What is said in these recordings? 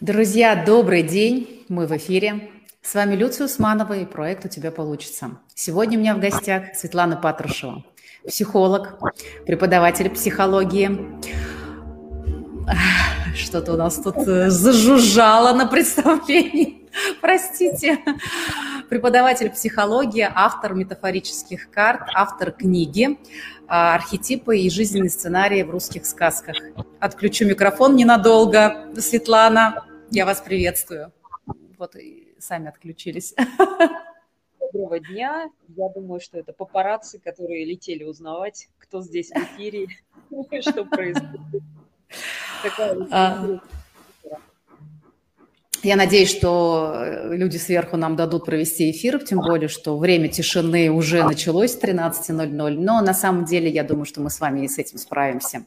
Друзья, добрый день. Мы в эфире. С вами Люция Усманова и проект «У тебя получится». Сегодня у меня в гостях Светлана Патрушева, психолог, преподаватель психологии. Что-то у нас тут э, зажужжало на представлении. Простите. Преподаватель психологии, автор метафорических карт, автор книги а, «Архетипы и жизненные сценарии в русских сказках». Отключу микрофон ненадолго. Светлана, я вас приветствую. Вот и сами отключились. Доброго дня. Я думаю, что это папарацци, которые летели узнавать, кто здесь в эфире, что происходит. А, я надеюсь, что люди сверху нам дадут провести эфир, тем более, что время тишины уже началось с 13.00, но на самом деле я думаю, что мы с вами и с этим справимся.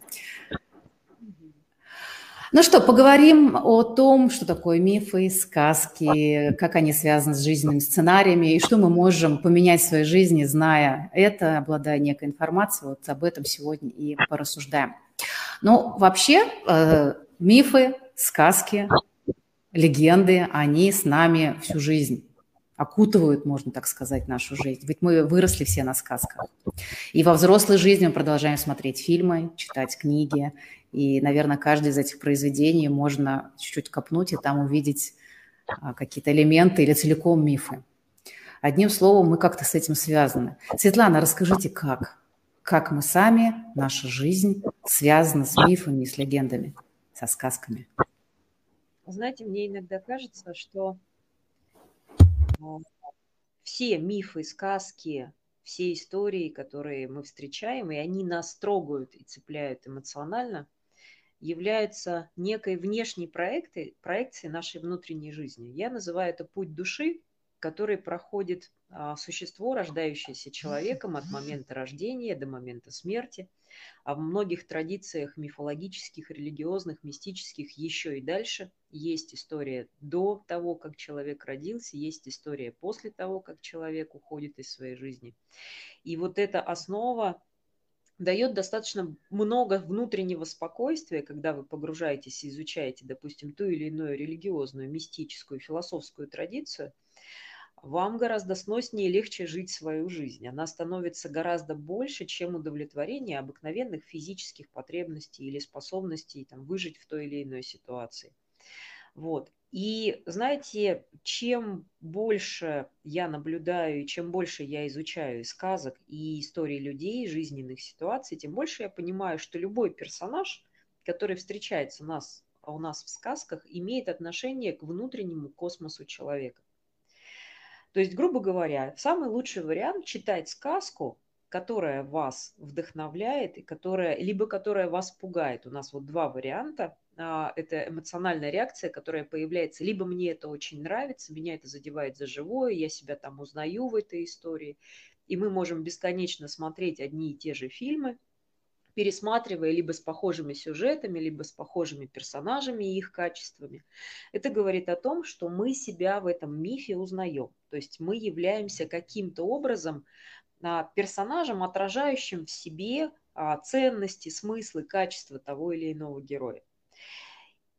Ну что, поговорим о том, что такое мифы, сказки, как они связаны с жизненными сценариями и что мы можем поменять в своей жизни, зная это, обладая некой информацией. Вот об этом сегодня и порассуждаем. Ну, вообще, э, мифы, сказки, легенды, они с нами всю жизнь окутывают, можно так сказать, нашу жизнь. Ведь мы выросли все на сказках. И во взрослой жизни мы продолжаем смотреть фильмы, читать книги и, наверное, каждое из этих произведений можно чуть-чуть копнуть и там увидеть а, какие-то элементы или целиком мифы. Одним словом, мы как-то с этим связаны. Светлана, расскажите, как? Как мы сами, наша жизнь связана с мифами, с легендами, со сказками? Знаете, мне иногда кажется, что а, все мифы, сказки, все истории, которые мы встречаем, и они нас трогают и цепляют эмоционально – являются некой внешней проекцией, проекцией нашей внутренней жизни. Я называю это путь души, который проходит а, существо, рождающееся человеком от момента рождения до момента смерти. А в многих традициях мифологических, религиозных, мистических еще и дальше есть история до того, как человек родился, есть история после того, как человек уходит из своей жизни. И вот эта основа дает достаточно много внутреннего спокойствия, когда вы погружаетесь и изучаете, допустим, ту или иную религиозную, мистическую, философскую традицию, вам гораздо сноснее и легче жить свою жизнь. Она становится гораздо больше, чем удовлетворение обыкновенных физических потребностей или способностей там, выжить в той или иной ситуации. Вот. И знаете, чем больше я наблюдаю, и чем больше я изучаю и сказок, и истории людей, жизненных ситуаций, тем больше я понимаю, что любой персонаж, который встречается у нас, у нас в сказках, имеет отношение к внутреннему космосу человека. То есть, грубо говоря, самый лучший вариант читать сказку, которая вас вдохновляет и которая, либо которая вас пугает. У нас вот два варианта это эмоциональная реакция, которая появляется. Либо мне это очень нравится, меня это задевает за живое, я себя там узнаю в этой истории. И мы можем бесконечно смотреть одни и те же фильмы, пересматривая либо с похожими сюжетами, либо с похожими персонажами и их качествами. Это говорит о том, что мы себя в этом мифе узнаем. То есть мы являемся каким-то образом а, персонажем, отражающим в себе а, ценности, смыслы, качества того или иного героя.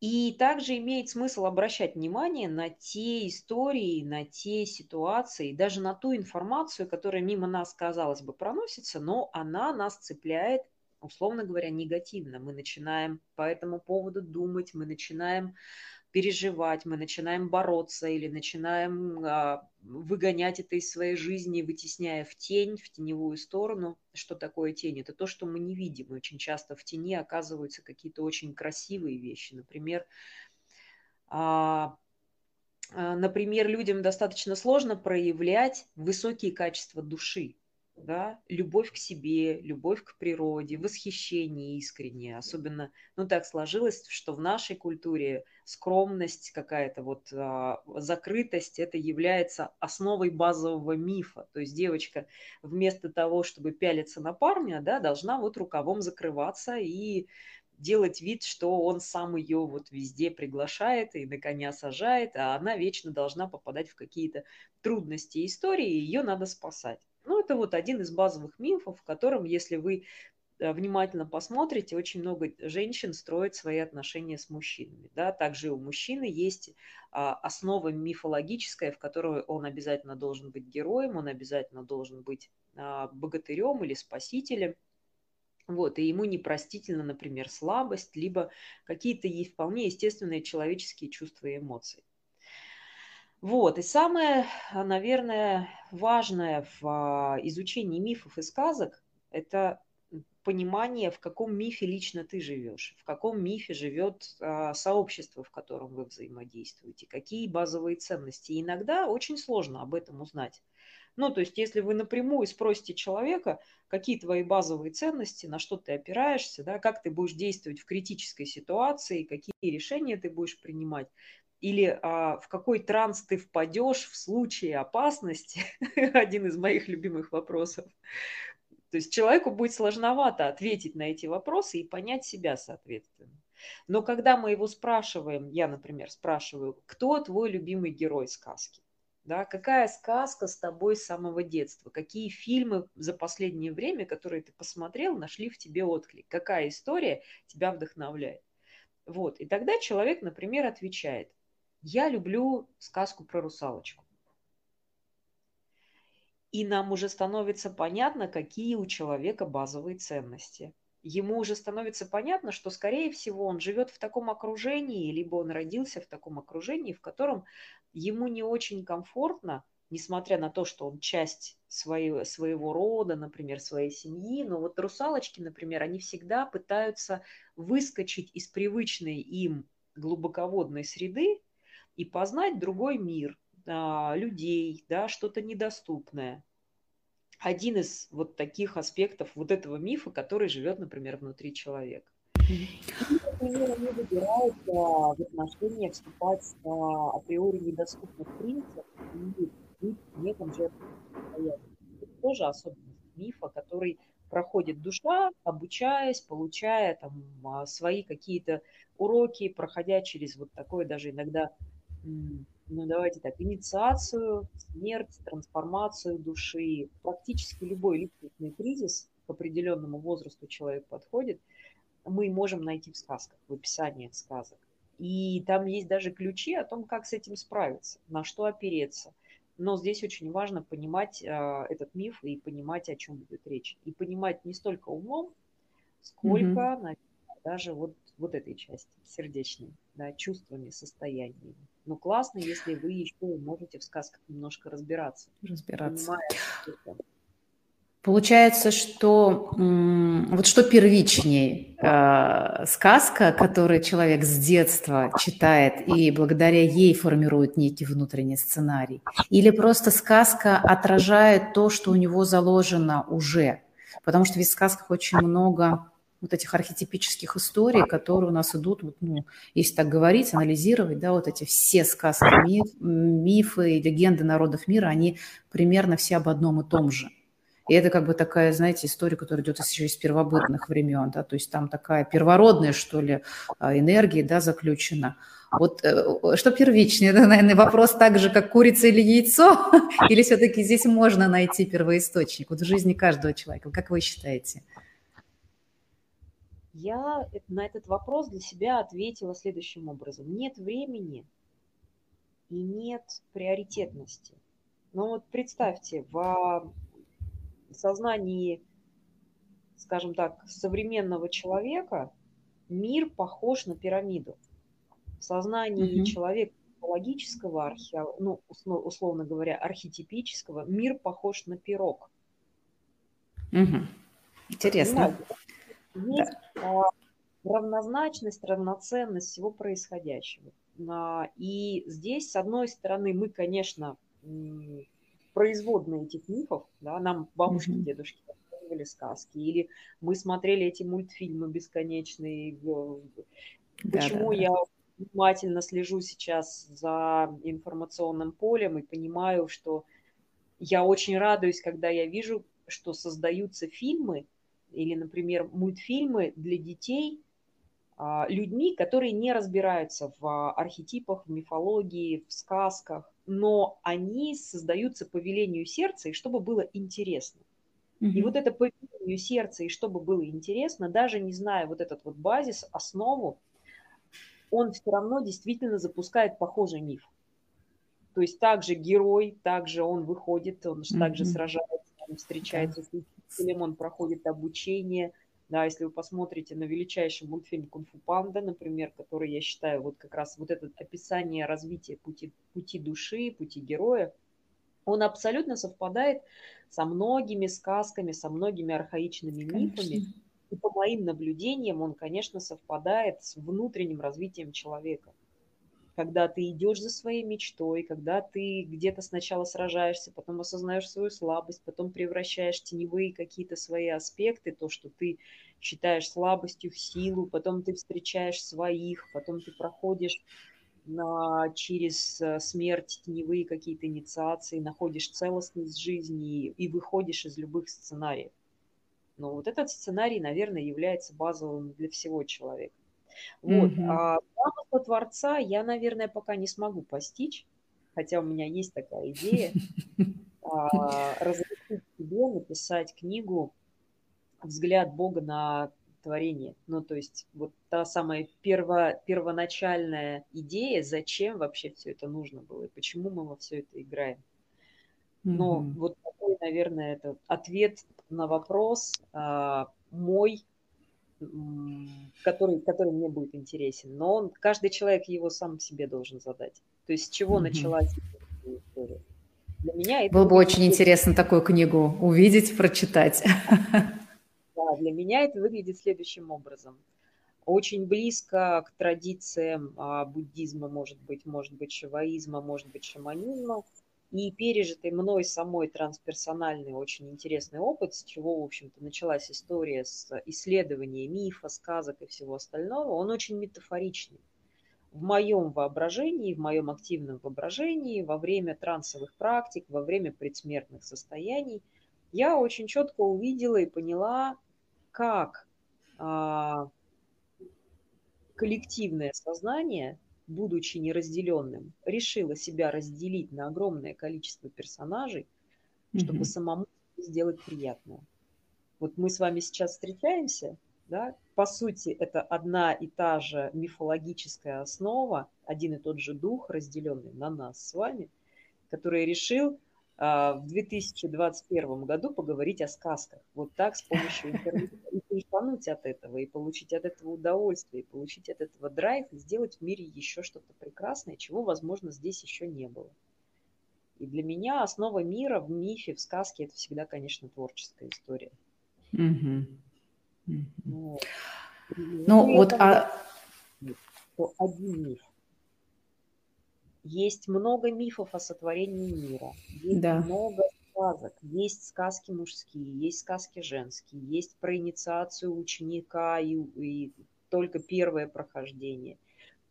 И также имеет смысл обращать внимание на те истории, на те ситуации, даже на ту информацию, которая мимо нас, казалось бы, проносится, но она нас цепляет, условно говоря, негативно. Мы начинаем по этому поводу думать, мы начинаем переживать, мы начинаем бороться или начинаем а, выгонять это из своей жизни, вытесняя в тень, в теневую сторону. Что такое тень? Это то, что мы не видим. И очень часто в тени оказываются какие-то очень красивые вещи. Например, а, а, например, людям достаточно сложно проявлять высокие качества души да, любовь к себе, любовь к природе, восхищение искреннее. Особенно, ну так сложилось, что в нашей культуре скромность какая-то, вот а, закрытость, это является основой базового мифа. То есть девочка вместо того, чтобы пялиться на парня, да, должна вот рукавом закрываться и делать вид, что он сам ее вот везде приглашает и на коня сажает, а она вечно должна попадать в какие-то трудности истории, и ее надо спасать. Ну, это вот один из базовых мифов, в котором, если вы э, внимательно посмотрите, очень много женщин строят свои отношения с мужчинами. Да? Также у мужчины есть а, основа мифологическая, в которой он обязательно должен быть героем, он обязательно должен быть а, богатырем или спасителем. Вот, и ему непростительно, например, слабость, либо какие-то вполне естественные человеческие чувства и эмоции. Вот, и самое, наверное, важное в изучении мифов и сказок – это понимание, в каком мифе лично ты живешь, в каком мифе живет а, сообщество, в котором вы взаимодействуете, какие базовые ценности. И иногда очень сложно об этом узнать. Ну, то есть, если вы напрямую спросите человека, какие твои базовые ценности, на что ты опираешься, да, как ты будешь действовать в критической ситуации, какие решения ты будешь принимать, или а, в какой транс ты впадешь в случае опасности, один из моих любимых вопросов, то есть человеку будет сложновато ответить на эти вопросы и понять себя соответственно. Но когда мы его спрашиваем, я, например, спрашиваю, кто твой любимый герой сказки? Да, какая сказка с тобой с самого детства? Какие фильмы за последнее время, которые ты посмотрел, нашли в тебе отклик? Какая история тебя вдохновляет? Вот. И тогда человек, например, отвечает, я люблю сказку про русалочку и нам уже становится понятно, какие у человека базовые ценности. Ему уже становится понятно, что, скорее всего, он живет в таком окружении, либо он родился в таком окружении, в котором ему не очень комфортно, несмотря на то, что он часть своего, своего рода, например, своей семьи. Но вот русалочки, например, они всегда пытаются выскочить из привычной им глубоководной среды и познать другой мир – а, людей, да, что-то недоступное. Один из вот таких аспектов вот этого мифа, который живет, например, внутри человека. например, они выбирают а, в отношения вступать а, априори недоступных принципов и быть в неком жертвенном. Это тоже особенность мифа, который проходит душа, обучаясь, получая там свои какие-то уроки, проходя через вот такое даже иногда ну давайте так, инициацию, смерть, трансформацию души, практически любой личностный кризис к определенному возрасту человек подходит, мы можем найти в сказках, в описаниях сказок. И там есть даже ключи о том, как с этим справиться, на что опереться. Но здесь очень важно понимать э, этот миф и понимать, о чем идет речь. И понимать не столько умом, сколько, mm-hmm. наверное, даже вот, вот этой части, сердечной, да, чувствами, состояниями. Но классно, если вы еще можете в сказках немножко разбираться. Разбираться. Получается, что вот что первичней, э, сказка, которую человек с детства читает и благодаря ей формирует некий внутренний сценарий, или просто сказка отражает то, что у него заложено уже, потому что ведь в сказках очень много вот этих архетипических историй, которые у нас идут, вот, ну, если так говорить, анализировать, да, вот эти все сказки, миф, мифы, легенды народов мира, они примерно все об одном и том же. И это как бы такая, знаете, история, которая идет еще из первобытных времен, да, то есть там такая первородная, что ли, а, энергия, да, заключена. Вот э, что первичнее, это, наверное, вопрос так же, как курица или яйцо, или все-таки здесь можно найти первоисточник вот в жизни каждого человека, как вы считаете? Я на этот вопрос для себя ответила следующим образом. Нет времени и нет приоритетности. Но вот представьте, в сознании, скажем так, современного человека мир похож на пирамиду. В сознании mm-hmm. человека психологического, архе... ну, условно говоря, архетипического, мир похож на пирог. Угу. Интересно. Понимаете? Есть да. равнозначность, равноценность всего происходящего. А, и здесь, с одной стороны, мы, конечно, производные этих мифов, да, нам бабушки, mm-hmm. дедушки рассказывали сказки, или мы смотрели эти мультфильмы бесконечные. Почему да, да, я внимательно слежу сейчас за информационным полем и понимаю, что я очень радуюсь, когда я вижу, что создаются фильмы, или, например, мультфильмы для детей а, людьми, которые не разбираются в архетипах, в мифологии, в сказках, но они создаются по велению сердца, и чтобы было интересно. Mm-hmm. И вот это по велению сердца, и чтобы было интересно, даже не зная вот этот вот базис, основу, он все равно действительно запускает похожий миф. То есть также герой, также он выходит, он mm-hmm. также сражается, он встречается с учителем, он проходит обучение. Да, если вы посмотрите на величайший мультфильм «Кунг-фу панда», например, который я считаю вот как раз вот это описание развития пути, пути души, пути героя, он абсолютно совпадает со многими сказками, со многими архаичными конечно. мифами. И по моим наблюдениям он, конечно, совпадает с внутренним развитием человека когда ты идешь за своей мечтой, когда ты где-то сначала сражаешься, потом осознаешь свою слабость, потом превращаешь теневые какие-то свои аспекты, то, что ты считаешь слабостью в силу, потом ты встречаешь своих, потом ты проходишь на, через э, смерть теневые какие-то инициации, находишь целостность жизни и, и выходишь из любых сценариев. Но вот этот сценарий, наверное, является базовым для всего человека. Вот. Mm-hmm. А замысла Творца я, наверное, пока не смогу постичь, хотя у меня есть такая идея, а, разрешить себе написать книгу «Взгляд Бога на творение». Ну, то есть вот та самая перво, первоначальная идея, зачем вообще все это нужно было и почему мы во все это играем. Но mm-hmm. вот такой, наверное, это ответ на вопрос а, мой который, который мне будет интересен. Но он, каждый человек его сам себе должен задать. То есть с чего mm-hmm. началась история. Для меня это Было бы очень интересно такую книгу увидеть, прочитать. Да, для меня это выглядит следующим образом. Очень близко к традициям а, буддизма, может быть, может быть, шиваизма, может быть, шаманизма – и пережитый мной самой трансперсональный очень интересный опыт, с чего, в общем-то, началась история с исследования мифа, сказок и всего остального, он очень метафоричный. В моем воображении, в моем активном воображении, во время трансовых практик, во время предсмертных состояний, я очень четко увидела и поняла, как а, коллективное сознание будучи неразделенным, решила себя разделить на огромное количество персонажей, чтобы mm-hmm. самому сделать приятное. Вот мы с вами сейчас встречаемся, да, по сути, это одна и та же мифологическая основа, один и тот же дух, разделенный на нас с вами, который решил в 2021 году поговорить о сказках. Вот так, с помощью интернета. И кайфануть от этого, и получить от этого удовольствие, и получить от этого драйв, и сделать в мире еще что-то прекрасное, чего, возможно, здесь еще не было. И для меня основа мира в мифе, в сказке, это всегда, конечно, творческая история. Mm-hmm. Mm-hmm. Вот. Ну, вот... А... Один миф есть много мифов о сотворении мира, есть да. много сказок, есть сказки мужские, есть сказки женские, есть про инициацию ученика и, и только первое прохождение.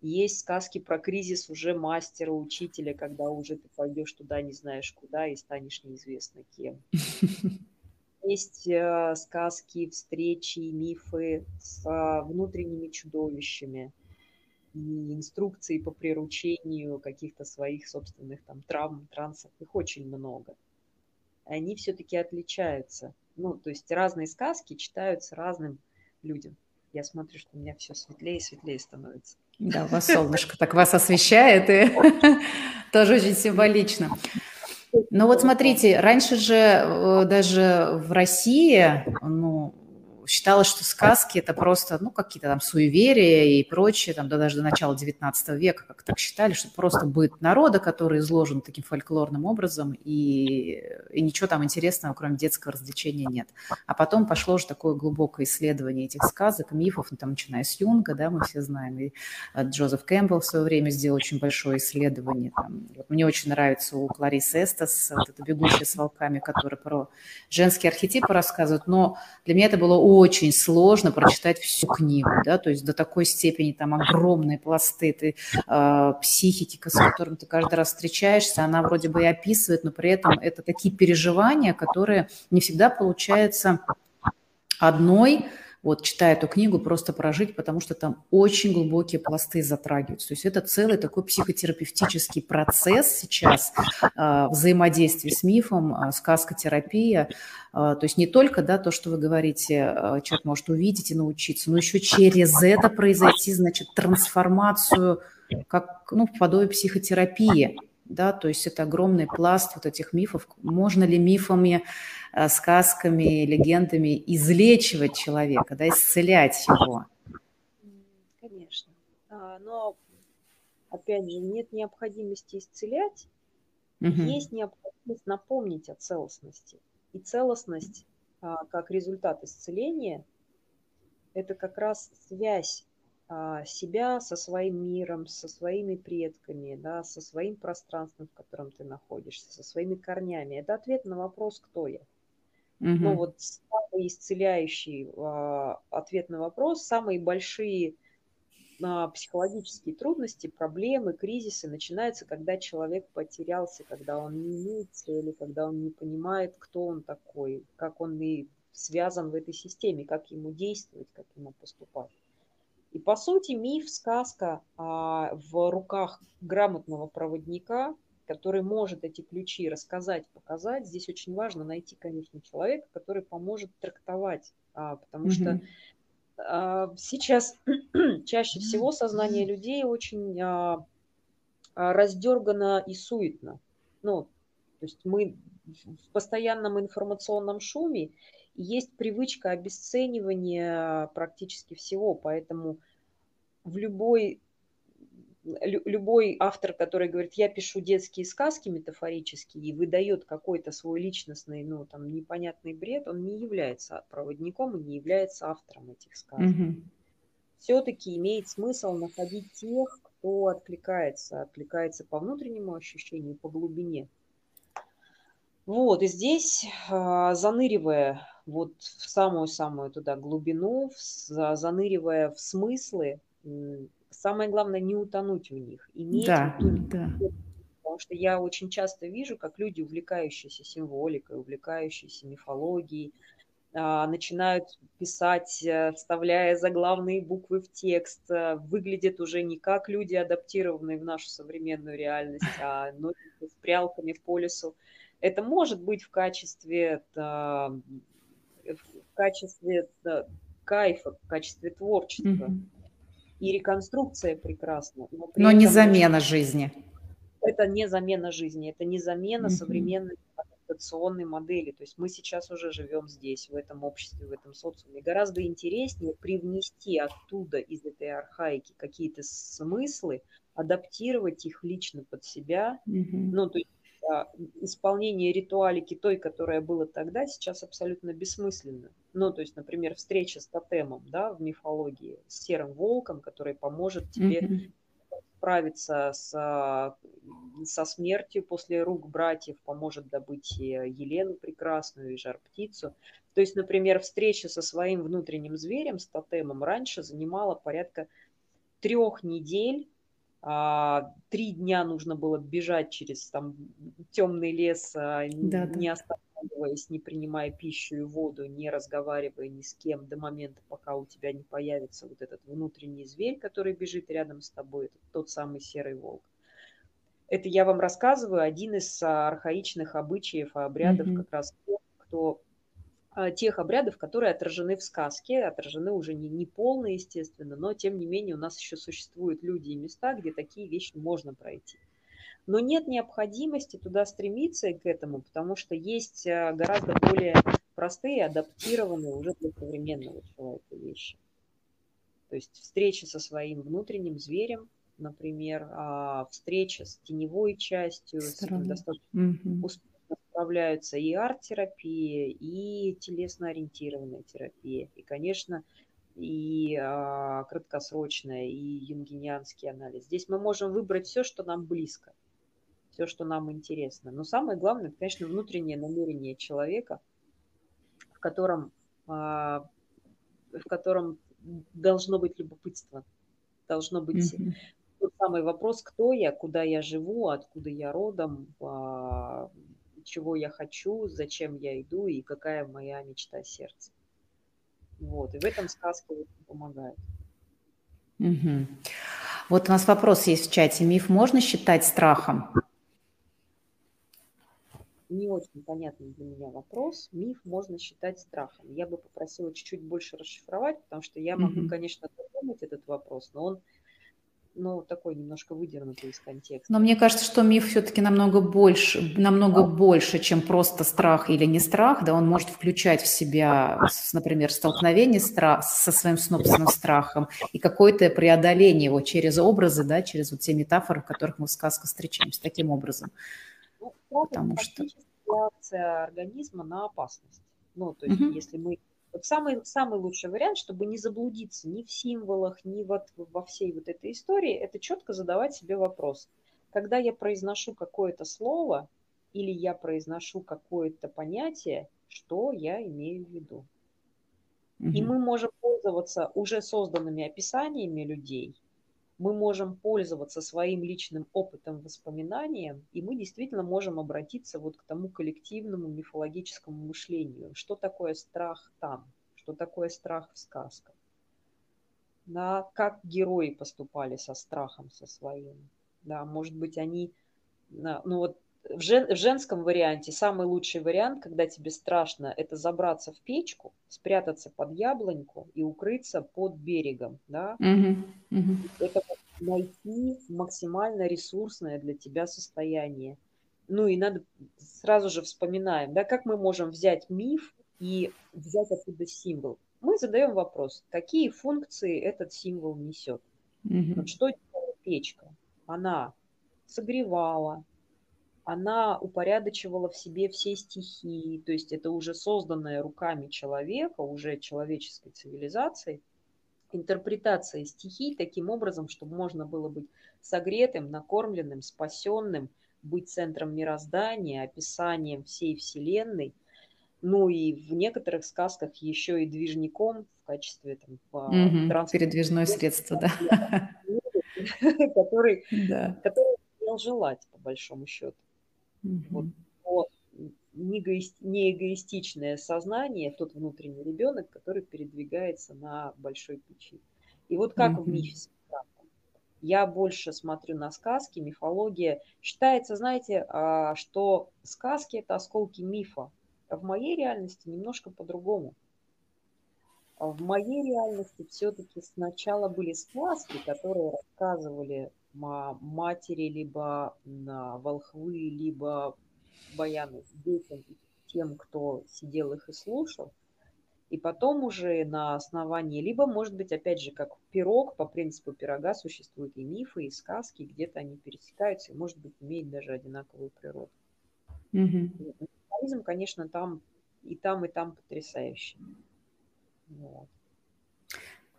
Есть сказки про кризис уже мастера, учителя, когда уже ты пойдешь туда, не знаешь куда, и станешь неизвестно кем. Есть э, сказки, встречи, мифы с э, внутренними чудовищами – и инструкции по приручению каких-то своих собственных там травм, трансов, их очень много. Они все-таки отличаются. Ну, то есть разные сказки читаются разным людям. Я смотрю, что у меня все светлее и светлее становится. Да, у вас солнышко так вас освещает, и тоже очень символично. Ну вот смотрите, раньше же э, даже в России, ну, считалось, что сказки – это просто, ну, какие-то там суеверия и прочее, там, да, даже до начала XIX века, как так считали, что просто быт народа, который изложен таким фольклорным образом, и, и ничего там интересного, кроме детского развлечения, нет. А потом пошло уже такое глубокое исследование этих сказок, мифов, ну, там, начиная с Юнга, да, мы все знаем, и Джозеф Кэмпбелл в свое время сделал очень большое исследование. Там, мне очень нравится у Кларисы Эстас, вот эта «Бегущая с волками», которая про женские архетипы рассказывает, но для меня это было очень сложно прочитать всю книгу, да, то есть до такой степени там огромные пласты ты, э, психики, с которым ты каждый раз встречаешься, она вроде бы и описывает, но при этом это такие переживания, которые не всегда получается одной вот читая эту книгу, просто прожить, потому что там очень глубокие пласты затрагиваются. То есть это целый такой психотерапевтический процесс сейчас э, взаимодействия с мифом, э, сказкотерапия. Э, то есть не только да, то, что вы говорите, человек может увидеть и научиться, но еще через это произойти, значит, трансформацию как ну, в подобие психотерапии да, то есть это огромный пласт вот этих мифов. Можно ли мифами, сказками, легендами излечивать человека, да, исцелять его? Конечно. А, но, опять же, нет необходимости исцелять, угу. есть необходимость напомнить о целостности. И целостность, а, как результат исцеления, это как раз связь а, себя со своим миром, со своими предками, да, со своим пространством, в котором ты находишься, со своими корнями. Это ответ на вопрос, кто я. Угу. Ну вот самый исцеляющий а, ответ на вопрос, самые большие а, психологические трудности, проблемы, кризисы начинаются, когда человек потерялся, когда он не имеет цели, когда он не понимает, кто он такой, как он и связан в этой системе, как ему действовать, как ему поступать. И по сути миф, сказка а, в руках грамотного проводника, который может эти ключи рассказать, показать. Здесь очень важно найти, конечно, человека, который поможет трактовать, а, потому mm-hmm. что а, сейчас чаще всего сознание людей очень а, раздергано и суетно. Ну, то есть мы в постоянном информационном шуме, есть привычка обесценивания практически всего, поэтому в любой любой автор, который говорит, я пишу детские сказки метафорические и выдает какой-то свой личностный, ну, там, непонятный бред, он не является проводником и не является автором этих сказок. Mm-hmm. Все-таки имеет смысл находить тех, кто откликается, откликается по внутреннему ощущению, по глубине. Вот, и здесь, а, заныривая вот в самую-самую туда глубину, заныривая в смыслы, самое главное не утонуть в них, иметь да, да. Потому что я очень часто вижу, как люди, увлекающиеся символикой, увлекающиеся мифологией, а, начинают писать, э, вставляя заглавные буквы в текст, э, выглядят уже не как люди, адаптированные в нашу современную реальность, а носятся с прялками по лесу. Это может быть в качестве, в качестве кайфа, в качестве творчества. Mm-hmm и реконструкция прекрасна. Но, но не замена жизни. Это не замена жизни, это не замена mm-hmm. современной адаптационной модели. То есть мы сейчас уже живем здесь, в этом обществе, в этом социуме. Гораздо интереснее привнести оттуда, из этой архаики, какие-то смыслы, адаптировать их лично под себя. Mm-hmm. Ну, то есть исполнение ритуалики той, которая была тогда, сейчас абсолютно бессмысленно. Ну, то есть, например, встреча с тотемом, да, в мифологии, с серым волком, который поможет тебе mm-hmm. справиться с, а, со смертью после рук братьев, поможет добыть Елену прекрасную и жар-птицу. То есть, например, встреча со своим внутренним зверем, с тотемом, раньше занимала порядка трех недель а, три дня нужно было бежать через там темный лес, а, да, не да. останавливаясь, не принимая пищу и воду, не разговаривая ни с кем до момента, пока у тебя не появится вот этот внутренний зверь, который бежит рядом с тобой, это тот самый серый волк. Это я вам рассказываю один из архаичных обычаев, обрядов mm-hmm. как раз тех, кто а, тех обрядов, которые отражены в сказке, отражены уже не, не полно, естественно, но тем не менее у нас еще существуют люди и места, где такие вещи можно пройти. Но нет необходимости туда стремиться к этому, потому что есть а, гораздо более простые, адаптированные уже для современного человека вещи. То есть встреча со своим внутренним зверем, например, а, встреча с теневой частью, Странно. с достаточно mm-hmm справляются и арт-терапия, и телесно-ориентированная терапия, и, конечно, и а, краткосрочная, и юнгинианский анализ. Здесь мы можем выбрать все, что нам близко, все, что нам интересно. Но самое главное, это, конечно, внутреннее намерение человека, в котором, а, в котором должно быть любопытство, должно быть mm-hmm. тот самый вопрос, кто я, куда я живу, откуда я родом, а, чего я хочу, зачем я иду и какая моя мечта сердца. Вот, и в этом сказка помогает. Угу. Вот у нас вопрос есть в чате. Миф можно считать страхом? Не очень понятный для меня вопрос. Миф можно считать страхом. Я бы попросила чуть-чуть больше расшифровать, потому что я могу, mm-hmm. конечно, додумать этот вопрос, но он ну, такой немножко выдернутый из контекста. Но мне кажется, что миф все-таки намного больше, намного а. больше, чем просто страх или не страх, да, он может включать в себя, например, столкновение страх, со своим собственным страхом и какое-то преодоление его через образы, да, через вот те метафоры, в которых мы в сказках встречаемся, таким образом. Ну, Потому что... реакция организма на опасность. Ну, то есть, угу. если мы вот самый, самый лучший вариант, чтобы не заблудиться ни в символах, ни вот во всей вот этой истории, это четко задавать себе вопрос. Когда я произношу какое-то слово или я произношу какое-то понятие, что я имею в виду? Угу. И мы можем пользоваться уже созданными описаниями людей, мы можем пользоваться своим личным опытом, воспоминанием, и мы действительно можем обратиться вот к тому коллективному мифологическому мышлению. Что такое страх там? Что такое страх в сказках? Да, как герои поступали со страхом со своим? Да, может быть, они... Ну вот в, жен, в женском варианте самый лучший вариант, когда тебе страшно, это забраться в печку, спрятаться под яблоньку и укрыться под берегом. Да? Угу, угу. Это найти максимально ресурсное для тебя состояние. Ну и надо сразу же вспоминаем, да, как мы можем взять миф и взять оттуда символ. Мы задаем вопрос, какие функции этот символ несет. Угу. Вот что делала печка? Она согревала, она упорядочивала в себе все стихии, то есть это уже созданное руками человека, уже человеческой цивилизацией, интерпретация стихий таким образом, чтобы можно было быть согретым, накормленным, спасенным, быть центром мироздания, описанием всей Вселенной, ну и в некоторых сказках еще и движником в качестве там, угу, передвижное средство, да. Который, да. который желать, по большому счету. Вот, но не, эгоистичное сознание, тот внутренний ребенок, который передвигается на большой печи. И вот как в мифе я больше смотрю на сказки, мифология. Считается, знаете, а, что сказки – это осколки мифа. А в моей реальности немножко по-другому. А в моей реальности все-таки сначала были сказки, которые рассказывали матери, либо на волхвы, либо баяны детям тем, кто сидел их и слушал. И потом уже на основании, либо, может быть, опять же, как пирог, по принципу пирога существуют и мифы, и сказки, где-то они пересекаются, и, может быть, имеют даже одинаковую природу. Mm-hmm. конечно, там и там, и там потрясающий. Вот.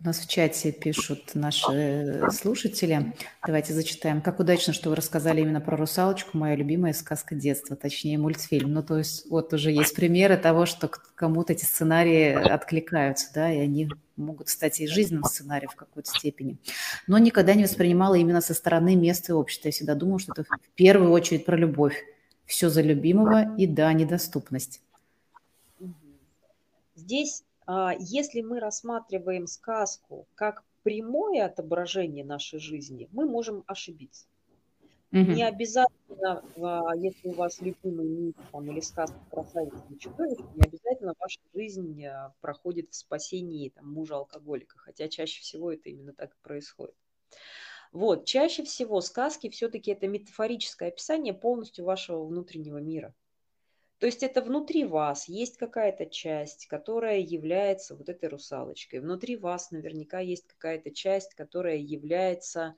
У нас в чате пишут наши слушатели. Давайте зачитаем. Как удачно, что вы рассказали именно про русалочку, моя любимая сказка детства, точнее мультфильм. Ну, то есть вот уже есть примеры того, что кому-то эти сценарии откликаются, да, и они могут стать и жизненным сценарием в какой-то степени. Но никогда не воспринимала именно со стороны места и общества. Я всегда думала, что это в первую очередь про любовь. Все за любимого и да, недоступность. Здесь если мы рассматриваем сказку как прямое отображение нашей жизни, мы можем ошибиться. Mm-hmm. Не обязательно, а, если у вас любимый миф там, или сказка красавица или чудовище, не обязательно ваша жизнь а, проходит в спасении там, мужа-алкоголика, хотя чаще всего это именно так и происходит. Вот, чаще всего сказки все-таки это метафорическое описание полностью вашего внутреннего мира – то есть это внутри вас есть какая-то часть, которая является вот этой русалочкой. Внутри вас наверняка есть какая-то часть, которая является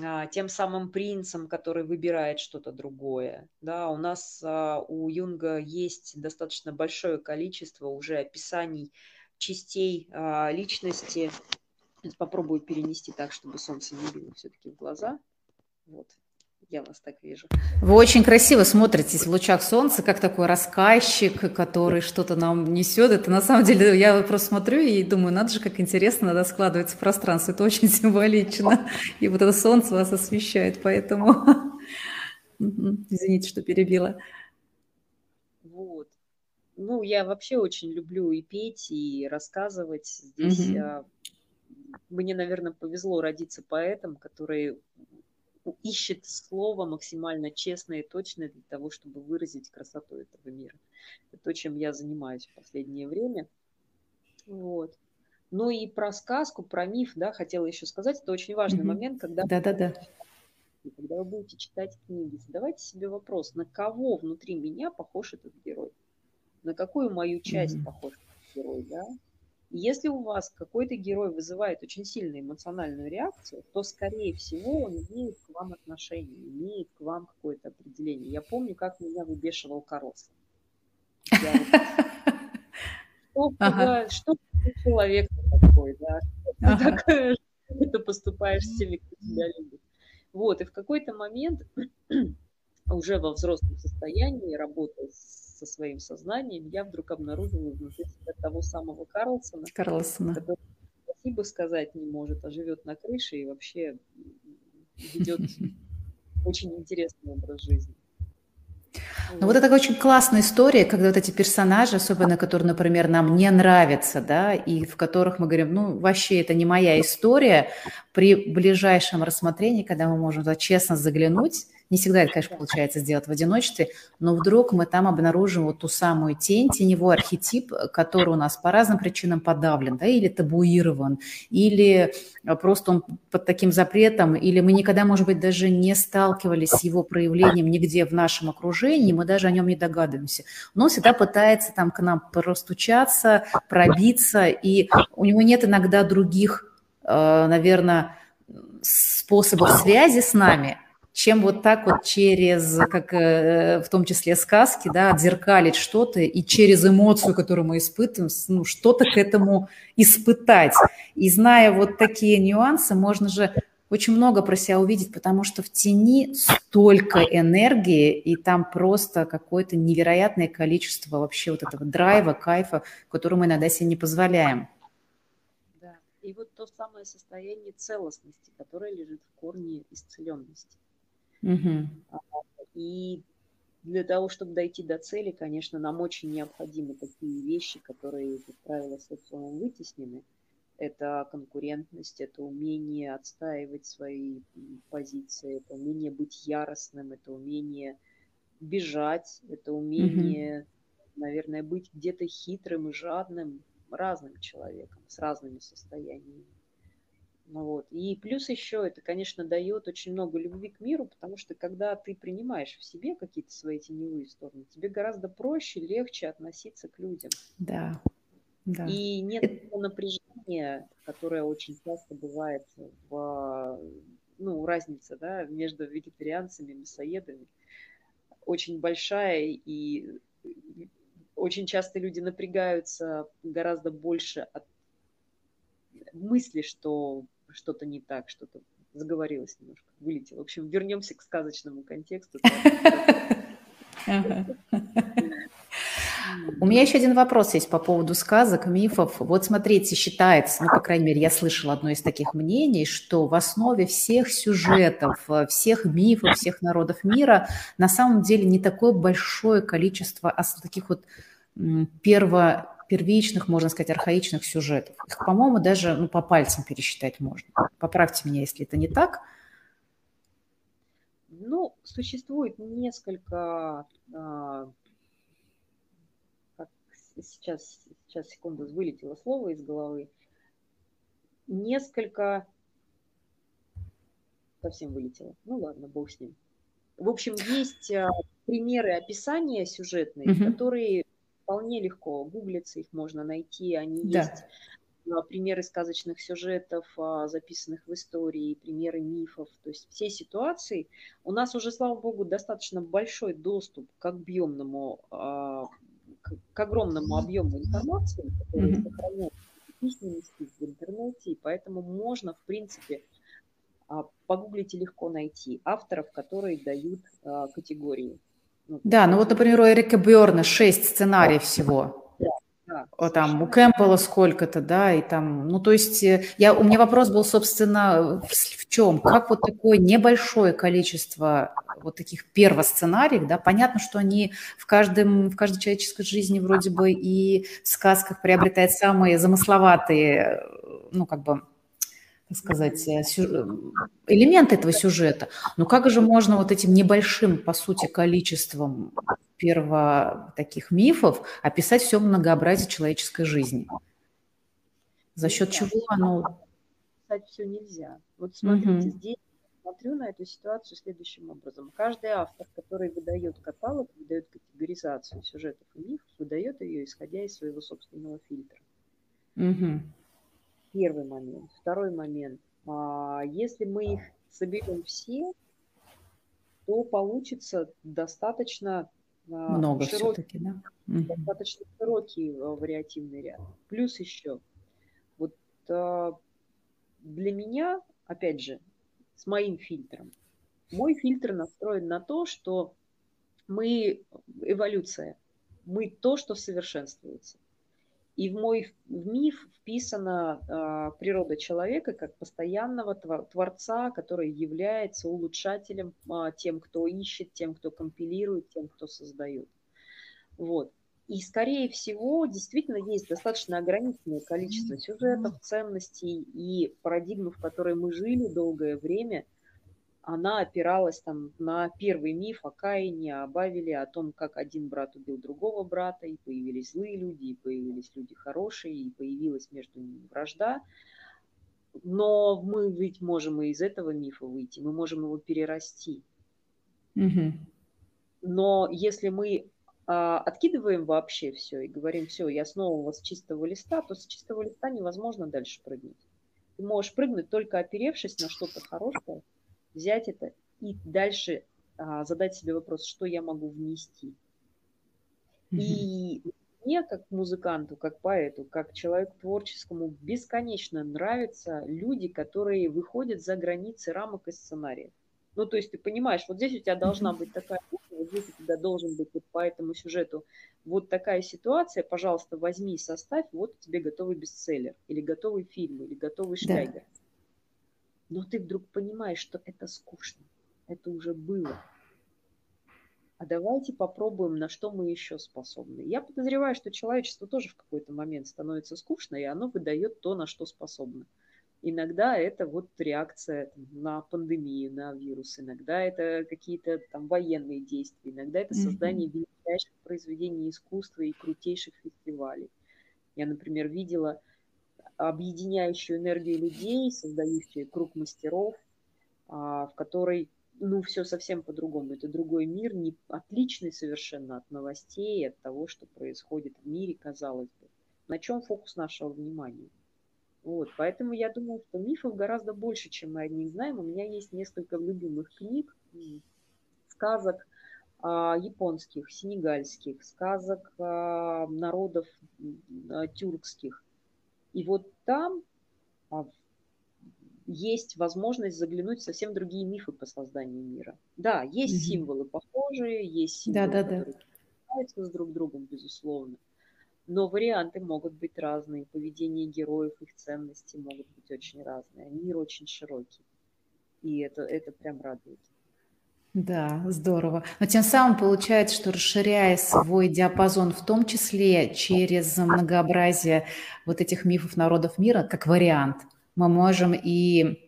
а, тем самым принцем, который выбирает что-то другое. Да, у нас а, у Юнга есть достаточно большое количество уже описаний частей а, личности. Попробую перенести так, чтобы солнце не било все-таки в глаза. Вот, я вас так вижу. Вы очень красиво смотритесь в лучах солнца, как такой рассказчик, который что-то нам несет. Это на самом деле, я просто смотрю и думаю, надо же, как интересно, надо складывается пространство. Это очень символично. И вот это солнце вас освещает, поэтому... Извините, что перебила. Вот. ну, я вообще очень люблю и петь, и рассказывать. Здесь mm-hmm. мне, наверное, повезло родиться поэтом, который ищет слово максимально честное и точное для того, чтобы выразить красоту этого мира. Это то, чем я занимаюсь в последнее время. Вот. Ну и про сказку, про миф, да, хотела еще сказать, это очень важный mm-hmm. момент, когда... Да-да-да. Когда вы будете читать книги, задавайте себе вопрос, на кого внутри меня похож этот герой? На какую мою часть mm-hmm. похож этот герой, да? Если у вас какой-то герой вызывает очень сильную эмоциональную реакцию, то, скорее всего, он имеет к вам отношение, имеет к вам какое-то определение. Я помню, как меня выбешивал Карлсон. Что человек такой, да? Такое, ты поступаешь с теми, кто тебя любит. Вот, и в какой-то момент уже во взрослом состоянии, работая со своим сознанием, я вдруг обнаружила внутри себя того самого Карлсона, Карлсона. который спасибо сказать не может, а живет на крыше и вообще ведет очень интересный образ жизни. Ну вот это очень классная история, когда вот эти персонажи, особенно которые, например, нам не нравятся, да, и в которых мы говорим, ну, вообще это не моя история, при ближайшем рассмотрении, когда мы можем туда честно заглянуть, не всегда это, конечно, получается сделать в одиночестве, но вдруг мы там обнаружим вот ту самую тень, теневой архетип, который у нас по разным причинам подавлен, да, или табуирован, или просто он под таким запретом, или мы никогда, может быть, даже не сталкивались с его проявлением нигде в нашем окружении, мы даже о нем не догадываемся. Но он всегда пытается там к нам простучаться, пробиться, и у него нет иногда других, э, наверное, способов связи с нами, чем вот так вот через, как э, в том числе сказки, да, отзеркалить что-то и через эмоцию, которую мы испытываем, ну, что-то к этому испытать. И зная вот такие нюансы, можно же очень много про себя увидеть, потому что в тени столько энергии, и там просто какое-то невероятное количество вообще вот этого драйва, кайфа, который мы иногда себе не позволяем. Да, и вот то самое состояние целостности, которое лежит в корне исцеленности. Угу. И для того, чтобы дойти до цели, конечно, нам очень необходимы такие вещи, которые, как правило, социумом вытеснены. Это конкурентность, это умение отстаивать свои позиции, это умение быть яростным, это умение бежать, это умение, mm наверное, быть где-то хитрым и жадным разным человеком, с разными состояниями. Ну вот. И плюс еще это, конечно, дает очень много любви к миру, потому что когда ты принимаешь в себе какие-то свои теневые стороны, тебе гораздо проще, легче относиться к людям. Да. да. И нет того напряжения, которое очень часто бывает в ну, разница да, между вегетарианцами и мясоедами очень большая, и очень часто люди напрягаются гораздо больше от мысли, что что-то не так, что-то заговорилось немножко, вылетело. В общем, вернемся к сказочному контексту. У меня еще один вопрос есть по поводу сказок, мифов. Вот смотрите, считается, ну, по крайней мере, я слышала одно из таких мнений, что в основе всех сюжетов, всех мифов, всех народов мира на самом деле не такое большое количество таких вот перво первичных, можно сказать, архаичных сюжетов. Их, по-моему, даже ну, по пальцам пересчитать можно. Поправьте меня, если это не так. Ну, существует несколько, а, как сейчас, сейчас, секунду, вылетело слово из головы, несколько, совсем вылетело, ну ладно, бог с ним. В общем, есть а, примеры описания сюжетные, угу. которые вполне легко гуглится, их можно найти, они да. есть а, примеры сказочных сюжетов, а, записанных в истории, примеры мифов, то есть все ситуации. У нас уже, слава богу, достаточно большой доступ к объемному, а, к огромному объему информации, которая mm-hmm. сохраняется в письменности, в интернете, и поэтому можно, в принципе, погуглить и легко найти авторов, которые дают категории. Да, ну вот, например, у Эрика Бьорна шесть сценариев всего. Да, да, там у Кэмпбелла сколько-то, да, и там, ну, то есть э, я, у меня вопрос был, собственно, в, в чем? Как вот такое небольшое количество вот таких первосценариях, да, понятно, что они в, каждом, в каждой человеческой жизни вроде бы и в сказках приобретают самые замысловатые, ну, как бы, сказать, э, элементы этого сюжета. Но как же можно вот этим небольшим, по сути, количеством перво таких мифов описать все многообразие человеческой жизни? За счет чего оно... Писать все нельзя. Вот смотрите, угу. здесь смотрю на эту ситуацию следующим образом. Каждый автор, который выдает каталог, выдает категоризацию сюжетов и мифов, выдает ее, исходя из своего собственного фильтра. Угу. Первый момент. Второй момент. А, если мы их соберем все, то получится достаточно а, много широкий, да? достаточно широкий а, вариативный ряд. Плюс еще, вот для меня, опять же, с моим фильтром, мой фильтр настроен на то, что мы эволюция, мы то, что совершенствуется. И в мой в миф вписана э, природа человека как постоянного творца, который является улучшателем э, тем, кто ищет, тем, кто компилирует, тем, кто создает. Вот. И, скорее всего, действительно есть достаточно ограниченное количество сюжетов, ценностей и парадигм, в которой мы жили долгое время – она опиралась там на первый миф о Каине, о Бавеле, о том, как один брат убил другого брата, и появились злые люди, и появились люди хорошие, и появилась между ними вражда. Но мы ведь можем и из этого мифа выйти, мы можем его перерасти. Угу. Но если мы а, откидываем вообще все и говорим, все, я снова с чистого листа, то с чистого листа невозможно дальше прыгнуть. Ты можешь прыгнуть только оперевшись на что-то хорошее, взять это и дальше а, задать себе вопрос, что я могу внести. Mm-hmm. И мне, как музыканту, как поэту, как человеку творческому, бесконечно нравятся люди, которые выходят за границы рамок и сценария. Ну, то есть ты понимаешь, вот здесь у тебя должна быть такая вот здесь у тебя должен быть вот по этому сюжету вот такая ситуация, пожалуйста, возьми, составь, вот тебе готовый бестселлер, или готовый фильм, или готовый шлягер. Да но ты вдруг понимаешь, что это скучно, это уже было. А давайте попробуем, на что мы еще способны. Я подозреваю, что человечество тоже в какой-то момент становится скучно, и оно выдает то, на что способно. Иногда это вот реакция на пандемию, на вирус, иногда это какие-то там военные действия, иногда это создание величайших произведений искусства и крутейших фестивалей. Я, например, видела объединяющую энергию людей, создающую круг мастеров, а, в которой ну, все совсем по-другому. Это другой мир, не отличный совершенно от новостей, от того, что происходит в мире, казалось бы. На чем фокус нашего внимания? Вот, поэтому я думаю, что мифов гораздо больше, чем мы о них знаем. У меня есть несколько любимых книг, сказок а, японских, сенегальских, сказок а, народов а, тюркских – и вот там а, есть возможность заглянуть в совсем другие мифы по созданию мира. Да, есть mm символы похожие, есть символы, да, да, которые да. с друг другом, безусловно. Но варианты могут быть разные, поведение героев, их ценности могут быть очень разные. Мир очень широкий. И это, это прям радует. Да, здорово. Но тем самым получается, что расширяя свой диапазон, в том числе через многообразие вот этих мифов народов мира, как вариант, мы можем и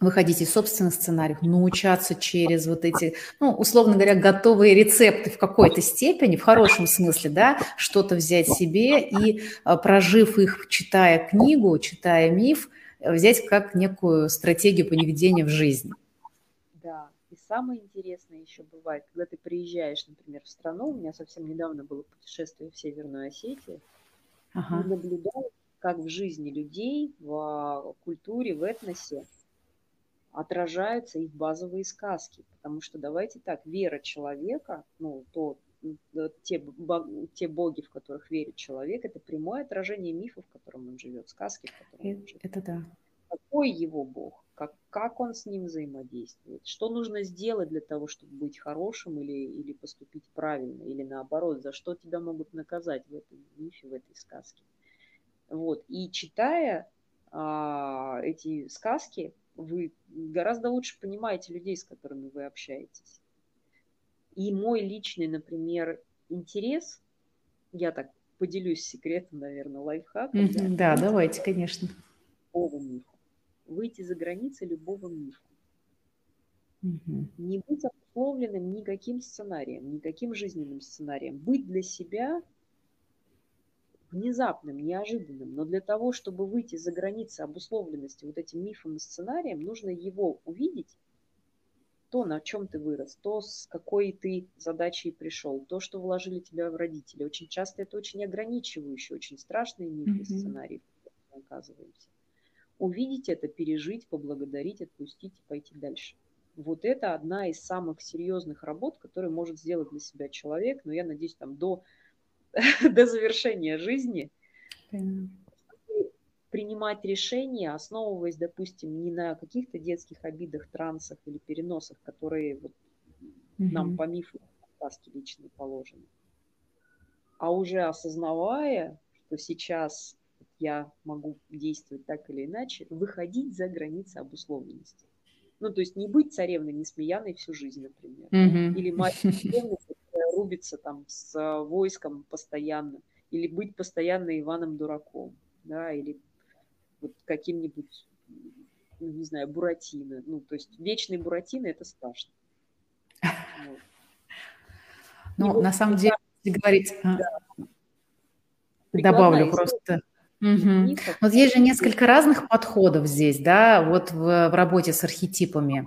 выходить из собственных сценариев, научаться через вот эти, ну, условно говоря, готовые рецепты в какой-то степени, в хорошем смысле, да, что-то взять себе и, а, прожив их, читая книгу, читая миф, взять как некую стратегию поведения в жизни. Самое интересное еще бывает, когда ты приезжаешь, например, в страну, у меня совсем недавно было путешествие в Северную Осетию, ага. и наблюдал, как в жизни людей, в культуре, в этносе отражаются их базовые сказки. Потому что, давайте так, вера человека, ну, то, те, те боги, в которых верит человек, это прямое отражение мифов, в котором он живет, сказки, в котором он живет. Это да. Какой его бог? Как, он с ним взаимодействует, что нужно сделать для того, чтобы быть хорошим или, или поступить правильно, или наоборот, за что тебя могут наказать в этом мифе, в этой сказке. Вот. И читая а, эти сказки, вы гораздо лучше понимаете людей, с которыми вы общаетесь. И мой личный, например, интерес, я так поделюсь секретом, наверное, лайфхаком. Да, да, давайте, конечно. Любого мифа. Выйти за границы любого мифа. Mm-hmm. Не быть обусловленным никаким сценарием, никаким жизненным сценарием. Быть для себя внезапным, неожиданным. Но для того, чтобы выйти за границы обусловленности вот этим мифом и сценарием, нужно его увидеть, то, на чем ты вырос, то, с какой ты задачей пришел, то, что вложили тебя в родители. Очень часто это очень ограничивающие, очень страшные мифы, mm-hmm. сценарии, в мы оказываемся. Увидеть это, пережить, поблагодарить, отпустить и пойти дальше. Вот это одна из самых серьезных работ, которые может сделать для себя человек, но я надеюсь, там до до завершения жизни принимать решения, основываясь, допустим, не на каких-то детских обидах, трансах или переносах, которые вот mm-hmm. нам по мифу сказки личные положены, а уже осознавая, что сейчас я могу действовать так или иначе, выходить за границы обусловленности. Ну, то есть не быть царевной Несмеяной всю жизнь, например. Mm-hmm. Или мать рубиться там с войском постоянно, или быть постоянно Иваном Дураком, да, или вот каким-нибудь, ну, не знаю, Буратино. Ну, то есть вечный Буратино – это страшно. Вот. Ну, на самом деле, если говорить... А, да. Добавлю просто... Угу. Вот есть же несколько разных подходов здесь, да, вот в, в работе с архетипами.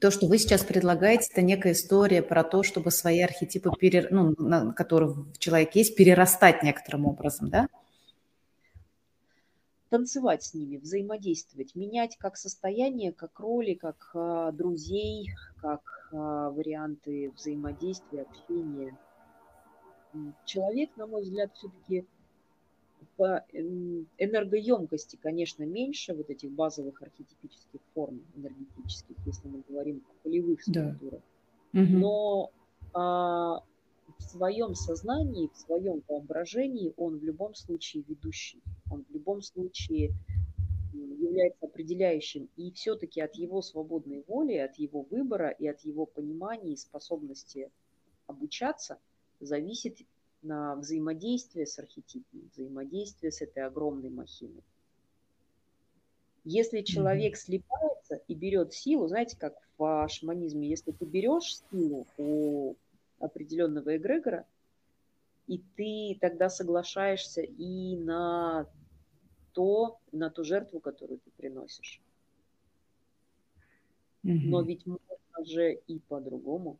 То, что вы сейчас предлагаете, это некая история про то, чтобы свои архетипы, перер... ну, которые в человеке есть, перерастать некоторым образом, да? Танцевать с ними, взаимодействовать, менять как состояние, как роли, как э, друзей, как э, варианты взаимодействия, общения. Человек, на мой взгляд, все-таки по энергоемкости, конечно, меньше вот этих базовых архетипических форм энергетических, если мы говорим о полевых структурах. Да. Но а, в своем сознании, в своем воображении он в любом случае ведущий. Он в любом случае является определяющим. И все-таки от его свободной воли, от его выбора и от его понимания и способности обучаться зависит на взаимодействие с архетипом, взаимодействие с этой огромной махиной. Если человек mm-hmm. слепается и берет силу, знаете, как в шаманизме, если ты берешь силу у определенного эгрегора, и ты тогда соглашаешься и на то, на ту жертву, которую ты приносишь. Mm-hmm. Но ведь можно же и по-другому.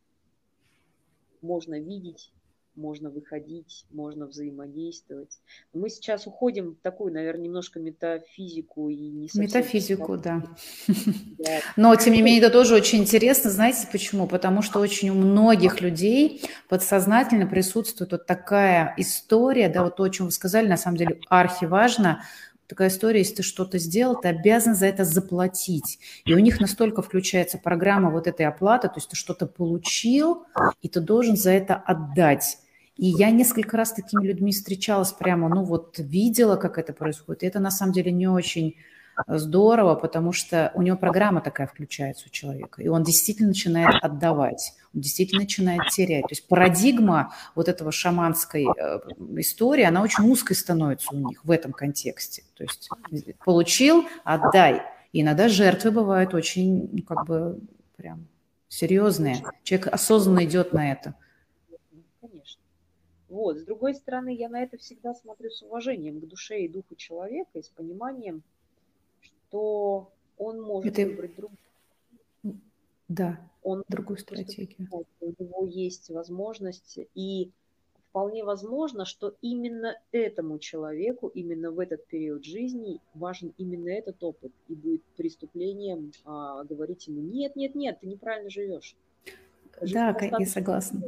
Можно видеть можно выходить, можно взаимодействовать. Мы сейчас уходим в такую, наверное, немножко метафизику и не совсем... Метафизику, да. да. Но, тем не менее, это тоже очень интересно. Знаете почему? Потому что очень у многих людей подсознательно присутствует вот такая история, да, вот то, о чем вы сказали, на самом деле архиважно, такая история, если ты что-то сделал, ты обязан за это заплатить. И у них настолько включается программа вот этой оплаты, то есть ты что-то получил, и ты должен за это отдать. И я несколько раз с такими людьми встречалась прямо, ну вот видела, как это происходит. И это на самом деле не очень здорово, потому что у него программа такая включается у человека, и он действительно начинает отдавать, он действительно начинает терять. То есть парадигма вот этого шаманской э, истории, она очень узкой становится у них в этом контексте. То есть получил, отдай. И иногда жертвы бывают очень, ну, как бы, прям серьезные. Человек осознанно идет на это. Вот. С другой стороны, я на это всегда смотрю с уважением к душе и духу человека и с пониманием, что он может это... выбрать другую. Да, он другую стратегию. У него есть возможность, и вполне возможно, что именно этому человеку, именно в этот период жизни важен именно этот опыт, и будет преступлением а, говорить ему, нет, нет, нет, ты неправильно живешь. Жизнь да, я согласна.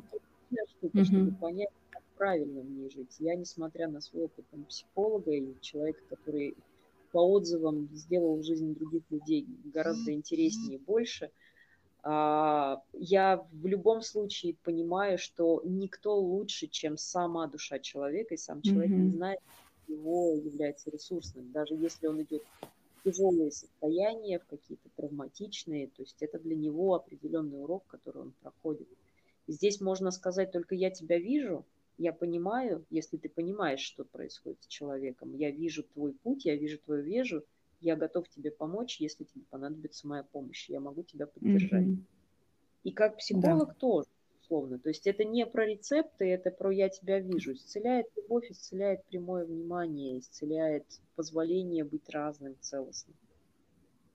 Штука, угу. чтобы понять, правильно в ней жить. Я, несмотря на свой опыт там, психолога и человека, который по отзывам сделал в жизни других людей гораздо интереснее и больше, а, я в любом случае понимаю, что никто лучше, чем сама душа человека, и сам человек mm-hmm. не знает, его является ресурсным. Даже если он идет в тяжелые состояния, в какие-то травматичные, то есть это для него определенный урок, который он проходит. И здесь можно сказать только «я тебя вижу», я понимаю, если ты понимаешь, что происходит с человеком, я вижу твой путь, я вижу твою вежу, я готов тебе помочь, если тебе понадобится моя помощь, я могу тебя поддержать. Mm-hmm. И как психолог да. тоже, условно. То есть это не про рецепты, это про я тебя вижу. Исцеляет любовь, исцеляет прямое внимание, исцеляет позволение быть разным, целостным.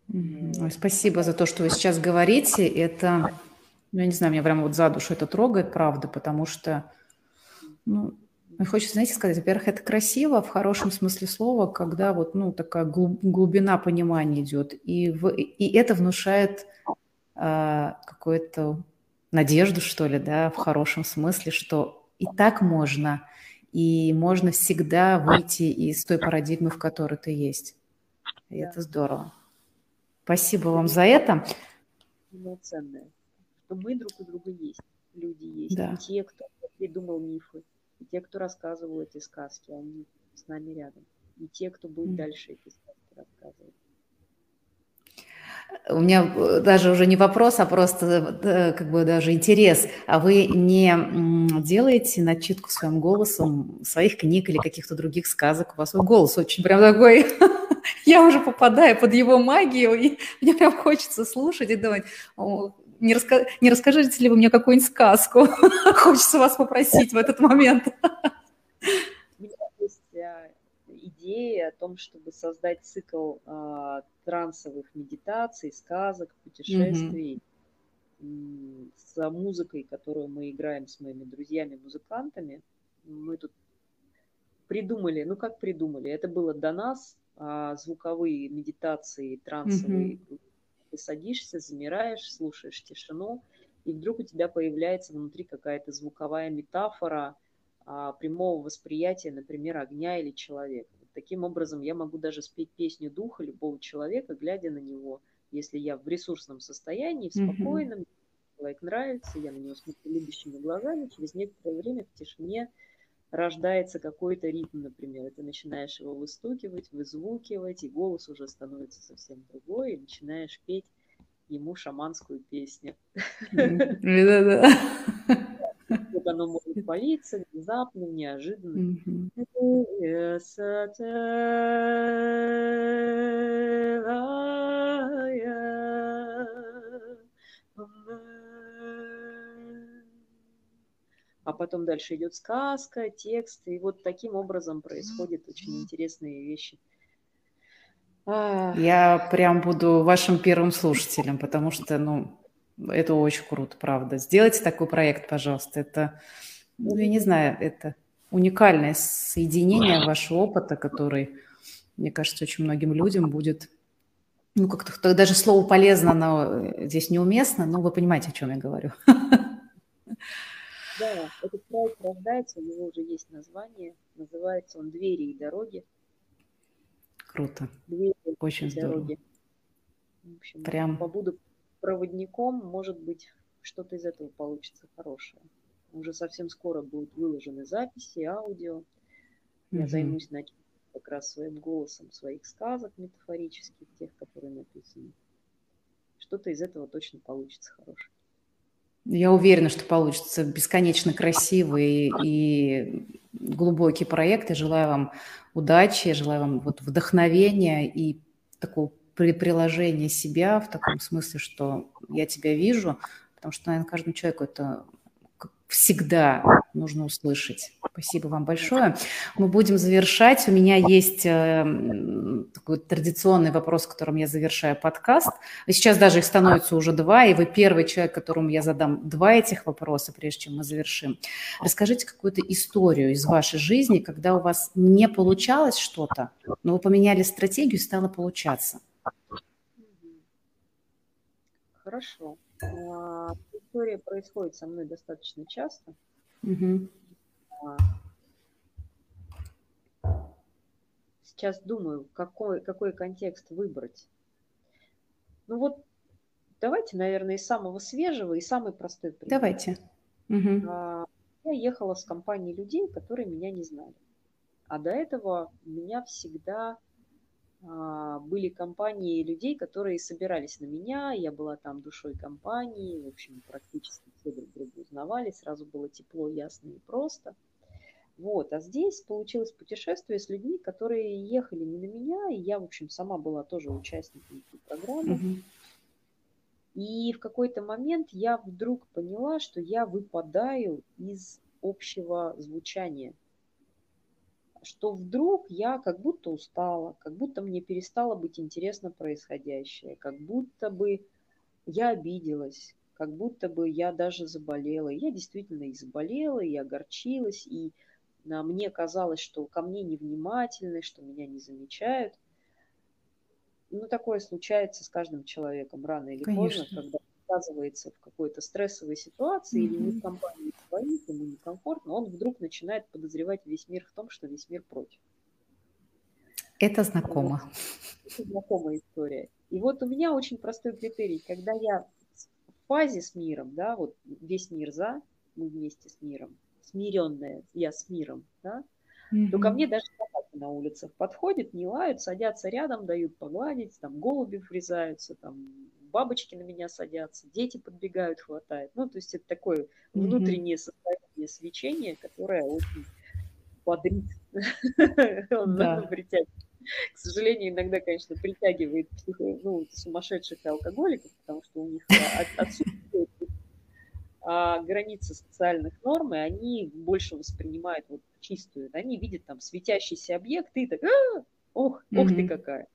Mm-hmm. Ой, спасибо за то, что вы сейчас говорите. Это, ну, я не знаю, меня прямо вот за душу это трогает, правда, потому что, ну, Хочется, знаете, сказать, во-первых, это красиво в хорошем смысле слова, когда вот, ну, такая глубина понимания идет, и, в, и это внушает а, какую-то надежду, что ли, да, в хорошем смысле, что и так можно, и можно всегда выйти из той парадигмы, в которой ты есть. И это здорово. Спасибо вам за это. Ценное, что мы друг у друга есть, люди есть, да. те, кто придумал мифы, и те, кто рассказывал эти сказки, они с нами рядом. И те, кто будет mm. дальше эти сказки рассказывать. У меня э, даже уже не вопрос, а просто э, как бы даже интерес. А вы не делаете начитку своим голосом своих книг или каких-то других сказок? У вас голос очень прям такой... Я уже попадаю под его магию, и мне прям хочется слушать и думать, не, раска... не расскажете ли вы мне какую-нибудь сказку? Хочется вас попросить в этот момент. У меня есть а, идея о том, чтобы создать цикл а, трансовых медитаций, сказок, путешествий mm-hmm. с музыкой, которую мы играем с моими друзьями-музыкантами. Мы тут придумали, ну как придумали, это было до нас, а, звуковые медитации, трансовые mm-hmm ты садишься, замираешь, слушаешь тишину, и вдруг у тебя появляется внутри какая-то звуковая метафора а, прямого восприятия, например, огня или человека. Вот таким образом я могу даже спеть песню духа любого человека, глядя на него, если я в ресурсном состоянии, в спокойном, mm-hmm. человек нравится, я на него смотрю любящими глазами, через некоторое время в тишине рождается какой-то ритм, например, и ты начинаешь его выстукивать, вызвукивать, и голос уже становится совсем другой, и начинаешь петь ему шаманскую песню. Да-да. Вот оно может палиться внезапно, неожиданно. А потом дальше идет сказка, текст, и вот таким образом происходят очень интересные вещи. Я прям буду вашим первым слушателем, потому что, ну, это очень круто, правда. Сделайте такой проект, пожалуйста. Это, ну, я не знаю, это уникальное соединение вашего опыта, который, мне кажется, очень многим людям будет ну, как-то даже слово полезно, но здесь неуместно, но вы понимаете, о чем я говорю. Да, этот проект рождается, у него уже есть название, называется он «Двери и дороги». Круто. Двери Очень и дороги. В общем, Прям... побуду проводником, может быть, что-то из этого получится хорошее. Уже совсем скоро будут выложены записи, аудио. Я mm займусь как раз своим голосом своих сказок метафорических, тех, которые написаны. Что-то из этого точно получится хорошее. Я уверена, что получится бесконечно красивый и глубокий проект. Я желаю вам удачи, желаю вам вот вдохновения и такого приложения себя в таком смысле, что я тебя вижу, потому что, наверное, каждому человеку это всегда нужно услышать. Спасибо вам большое. Мы будем завершать. У меня есть э, такой традиционный вопрос, которым я завершаю подкаст. Сейчас даже их становится уже два, и вы первый человек, которому я задам два этих вопроса, прежде чем мы завершим. Расскажите какую-то историю из вашей жизни, когда у вас не получалось что-то, но вы поменяли стратегию и стало получаться. Хорошо. История происходит со мной достаточно часто. Угу. Сейчас думаю, какой, какой контекст выбрать. Ну вот, давайте, наверное, из самого свежего и самый простой пример. Давайте. Угу. Я ехала с компанией людей, которые меня не знали. А до этого у меня всегда были компании людей, которые собирались на меня, я была там душой компании, в общем, практически все друг друга узнавали, сразу было тепло, ясно и просто. Вот, а здесь получилось путешествие с людьми, которые ехали не на меня, и я, в общем, сама была тоже участником этой программы. Mm-hmm. И в какой-то момент я вдруг поняла, что я выпадаю из общего звучания. Что вдруг я как будто устала, как будто мне перестало быть интересно происходящее, как будто бы я обиделась, как будто бы я даже заболела. Я действительно и заболела, и огорчилась, и мне казалось, что ко мне невнимательны, что меня не замечают ну, такое случается с каждым человеком рано или Конечно. поздно, когда оказывается в какой-то стрессовой ситуации mm-hmm. или не в компании своих, ему некомфортно, он вдруг начинает подозревать весь мир в том, что весь мир против. Это знакомо. Это знакомая история. И вот у меня очень простой критерий. Когда я в фазе с миром, да, вот весь мир за, мы вместе с миром, смиренная, я с миром, да, mm-hmm. то ко мне даже на улицах подходят, не лают, садятся рядом, дают погладить, там голуби врезаются, там бабочки на меня садятся, дети подбегают, хватает. Ну, то есть это такое внутреннее состояние свечения, которое очень бодрит. Он притягивает. К сожалению, иногда, конечно, притягивает ну, сумасшедших алкоголиков, потому что у них отсутствует а границы социальных норм, и они больше воспринимают вот чистую. Они видят там светящийся объект, и так, а, ох, mm-hmm. ох ты какая.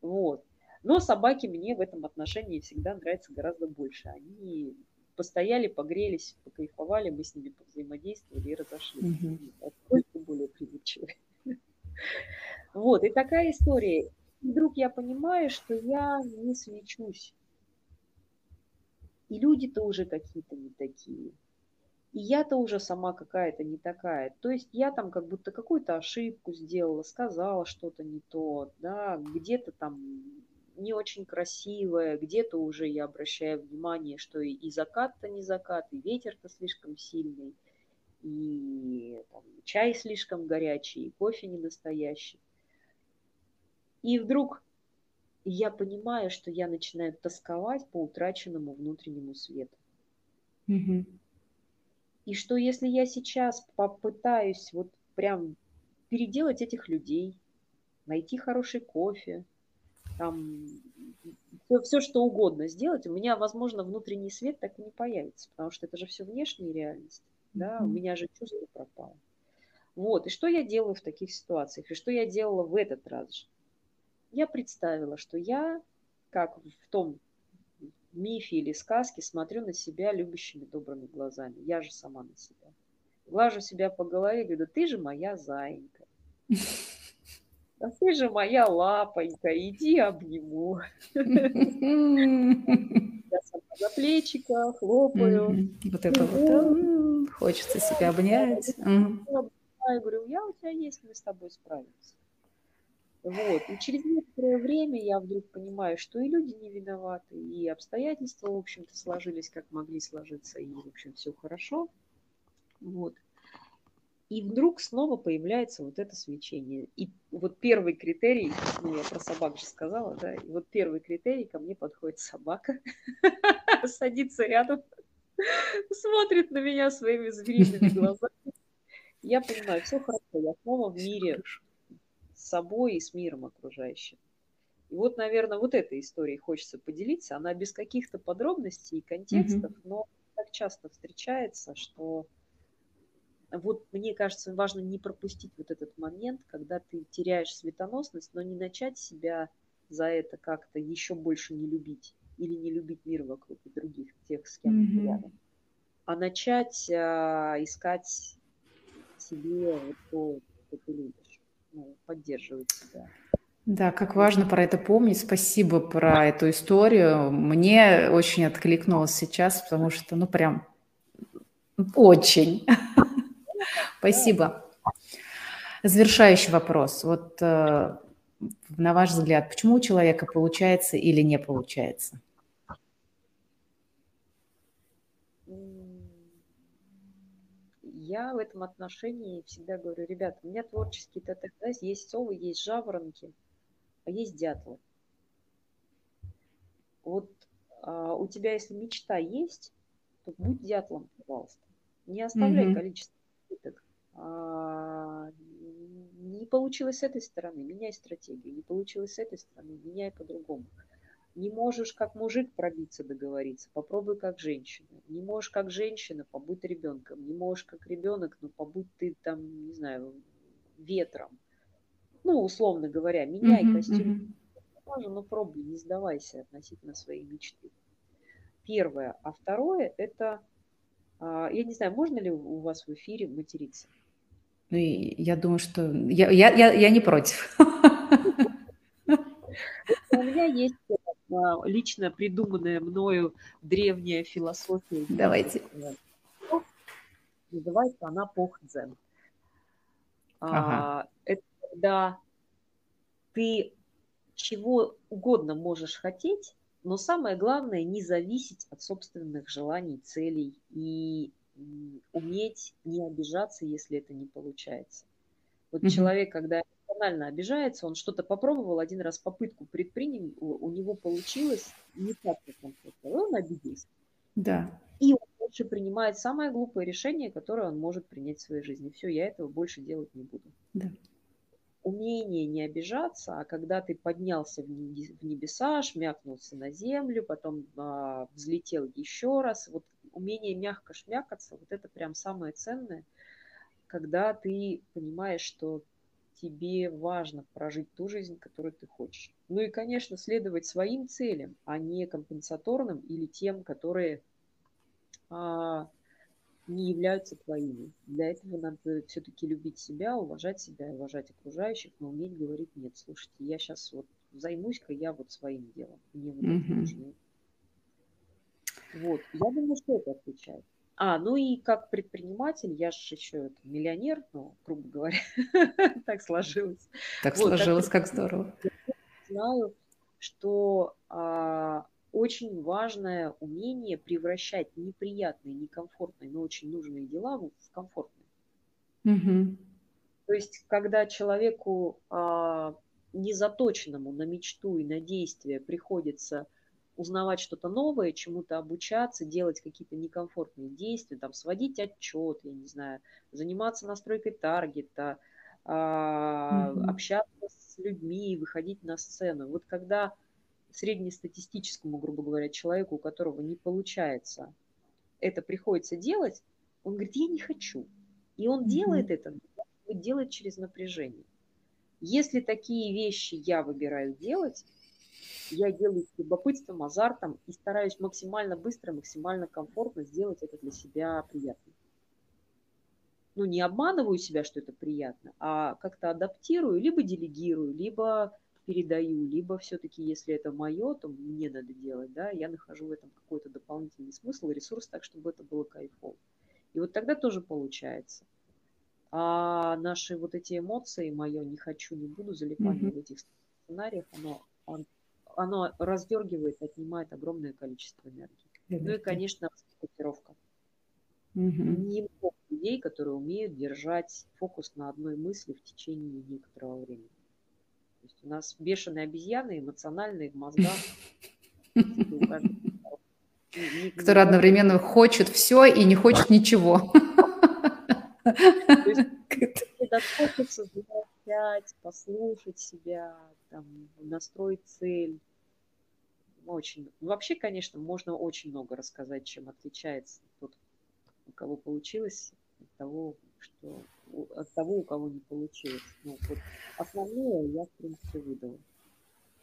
Вот. Но собаки мне в этом отношении всегда нравятся гораздо больше. Они постояли, погрелись, покайфовали, мы с ними повзаимодействовали и разошлись. Только более прилипчивые. Вот, и такая история. И вдруг я понимаю, что я не свечусь и люди-то уже какие-то не такие. И я-то уже сама какая-то не такая. То есть я там как будто какую-то ошибку сделала, сказала что-то не то, да, где-то там не очень красивое, где-то уже я обращаю внимание, что и, и закат-то не закат, и ветер-то слишком сильный, и там, чай слишком горячий, и кофе не настоящий. И вдруг я понимаю, что я начинаю тосковать по утраченному внутреннему свету. Угу. И что если я сейчас попытаюсь вот прям переделать этих людей, найти хороший кофе, там все, все что угодно сделать, у меня, возможно, внутренний свет так и не появится, потому что это же все внешняя реальность, да, mm-hmm. у меня же чувство пропало. Вот, и что я делаю в таких ситуациях, и что я делала в этот раз же? я представила, что я, как в том мифе или сказке, смотрю на себя любящими добрыми глазами. Я же сама на себя. Глажу себя по голове и говорю, да ты же моя зайка. Да ты же моя лапонька, иди обниму. Я сама за плечика хлопаю. Вот это вот. Хочется себя обнять. Я говорю, я у тебя есть, мы с тобой справимся. Вот. И через некоторое время я вдруг понимаю, что и люди не виноваты, и обстоятельства, в общем-то, сложились, как могли сложиться, и, в общем, все хорошо. Вот. И вдруг снова появляется вот это свечение. И вот первый критерий, ну, я про собак же сказала, да, и вот первый критерий, ко мне подходит собака, садится рядом, смотрит на меня своими звериными глазами. Я понимаю, все хорошо, я снова в мире с собой и с миром окружающим. И вот, наверное, вот этой историей хочется поделиться. Она без каких-то подробностей и контекстов, но так часто встречается, что вот мне кажется, важно не пропустить вот этот момент, когда ты теряешь светоносность, но не начать себя за это как-то еще больше не любить или не любить мир вокруг и других, тех, с кем mm-hmm. рядом, а начать а, искать себе вот то, что ты любишь ну, поддерживать себя. Да, как важно про это помнить. Спасибо про эту историю. Мне очень откликнулось сейчас, потому что, ну, прям очень. Спасибо. Завершающий вопрос. Вот э, на ваш взгляд, почему у человека получается или не получается? я в этом отношении всегда говорю, ребята, у меня творческий ТТХ, есть совы, есть жаворонки, а есть дятлы. Вот а, у тебя, если мечта есть, то будь дятлом. пожалуйста. Не оставляй mm-hmm. количество попыток. А, не получилось с этой стороны, меняй стратегию. Не получилось с этой стороны, меняй по-другому. Не можешь как мужик пробиться, договориться, попробуй как женщина. Не можешь как женщина, побудь ребенком. Не можешь как ребенок, но побудь ты там, не знаю, ветром. Ну, условно говоря, меняй uh-huh, костюм. Uh-huh. но пробуй, не сдавайся относительно своей мечты. Первое. А второе – это, а, я не знаю, можно ли у вас в эфире материться? Ну, я думаю, что я, я, я, я не против. У меня есть а, лично придуманная мною древняя философия. Давайте. Называется она похдзен. Ага. Это когда ты чего угодно можешь хотеть, но самое главное не зависеть от собственных желаний, целей и уметь не обижаться, если это не получается. Вот mm-hmm. человек, когда эмоционально обижается, он что-то попробовал, один раз попытку предпринял, у, него получилось не так, как он хотел, он обиделся. Да. И он больше принимает самое глупое решение, которое он может принять в своей жизни. Все, я этого больше делать не буду. Да. Умение не обижаться, а когда ты поднялся в небеса, шмякнулся на землю, потом а, взлетел еще раз, вот умение мягко шмякаться, вот это прям самое ценное, когда ты понимаешь, что тебе важно прожить ту жизнь, которую ты хочешь. Ну и, конечно, следовать своим целям, а не компенсаторным или тем, которые а, не являются твоими. Для этого надо все-таки любить себя, уважать себя, уважать окружающих, но уметь говорить нет. Слушайте, я сейчас вот займусь-ка я вот своим делом. Мне вот mm-hmm. это нужно. Вот, я думаю, что это отвечает. А, ну и как предприниматель, я же еще это, миллионер, ну, грубо говоря, так сложилось. Так вот, сложилось, так, как здорово. Знаю, что а, очень важное умение превращать неприятные, некомфортные, но очень нужные дела в комфортные. Угу. То есть, когда человеку а, незаточенному на мечту и на действие приходится узнавать что-то новое, чему-то обучаться, делать какие-то некомфортные действия, там, сводить отчет, я не знаю, заниматься настройкой таргета, mm-hmm. общаться с людьми, выходить на сцену. Вот когда среднестатистическому, грубо говоря, человеку, у которого не получается, это приходится делать, он говорит, я не хочу. И он mm-hmm. делает это, делает через напряжение. Если такие вещи я выбираю делать, я делаю с любопытством, азартом и стараюсь максимально быстро, максимально комфортно сделать это для себя приятно. Ну, не обманываю себя, что это приятно, а как-то адаптирую, либо делегирую, либо передаю, либо все-таки, если это мое, то мне надо делать, да, я нахожу в этом какой-то дополнительный смысл и ресурс так, чтобы это было кайфово. И вот тогда тоже получается. А наши вот эти эмоции, мое не хочу, не буду, залипание mm-hmm. в этих сценариях, оно, оно раздергивает, отнимает огромное количество энергии. Ну и, конечно, фокусировка. Угу. Немного людей, которые умеют держать фокус на одной мысли в течение некоторого времени. То есть у нас бешеные обезьяны, эмоциональные в мозгах. Который одновременно хочет все и не хочет ничего. Когда хочется замолчать, послушать себя, там, настроить цель. Очень. Вообще, конечно, можно очень много рассказать, чем отличается тот, у кого получилось, от того, что от того, у кого не получилось. Ну, вот основное я, в принципе, выдала.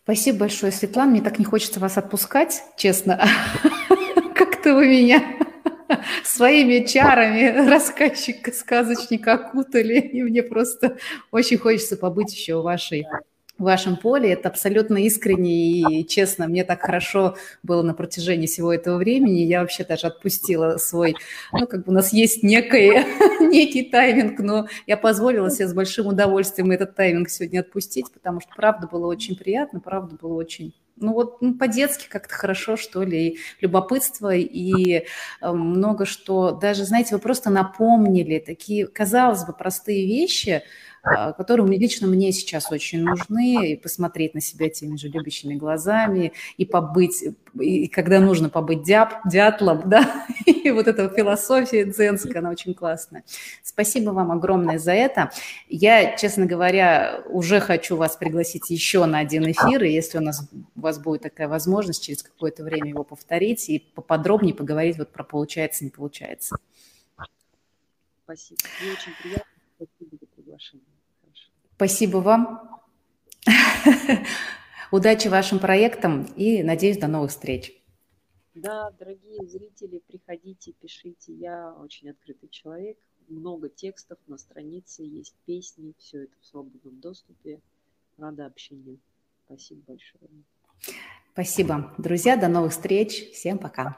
Спасибо большое, Светлана. Мне так не хочется вас отпускать, честно. Как-то вы меня своими чарами рассказчика, сказочника окутали, и мне просто очень хочется побыть еще в вашей в вашем поле. Это абсолютно искренне и честно. Мне так хорошо было на протяжении всего этого времени. Я вообще даже отпустила свой... Ну, как бы у нас есть некий, некий тайминг, но я позволила себе с большим удовольствием этот тайминг сегодня отпустить, потому что правда было очень приятно, правда было очень ну вот ну, по-детски как-то хорошо, что ли, и любопытство, и э, много что, даже, знаете, вы просто напомнили такие, казалось бы, простые вещи, а, которые лично мне сейчас очень нужны, и посмотреть на себя теми же любящими глазами, и побыть, и когда нужно побыть дяб, дятлом, да, и вот эта философия дзенская, она очень классная. Спасибо вам огромное за это. Я, честно говоря, уже хочу вас пригласить еще на один эфир, и если у нас у вас будет такая возможность через какое-то время его повторить и поподробнее поговорить вот про получается, не получается. Спасибо. Мне очень приятно. Спасибо за приглашение. Спасибо вам. Удачи вашим проектам и надеюсь до новых встреч. Да, дорогие зрители, приходите, пишите. Я очень открытый человек. Много текстов на странице, есть песни, все это в свободном доступе. Рада общению. Спасибо большое. Спасибо. Друзья, до новых встреч. Всем пока.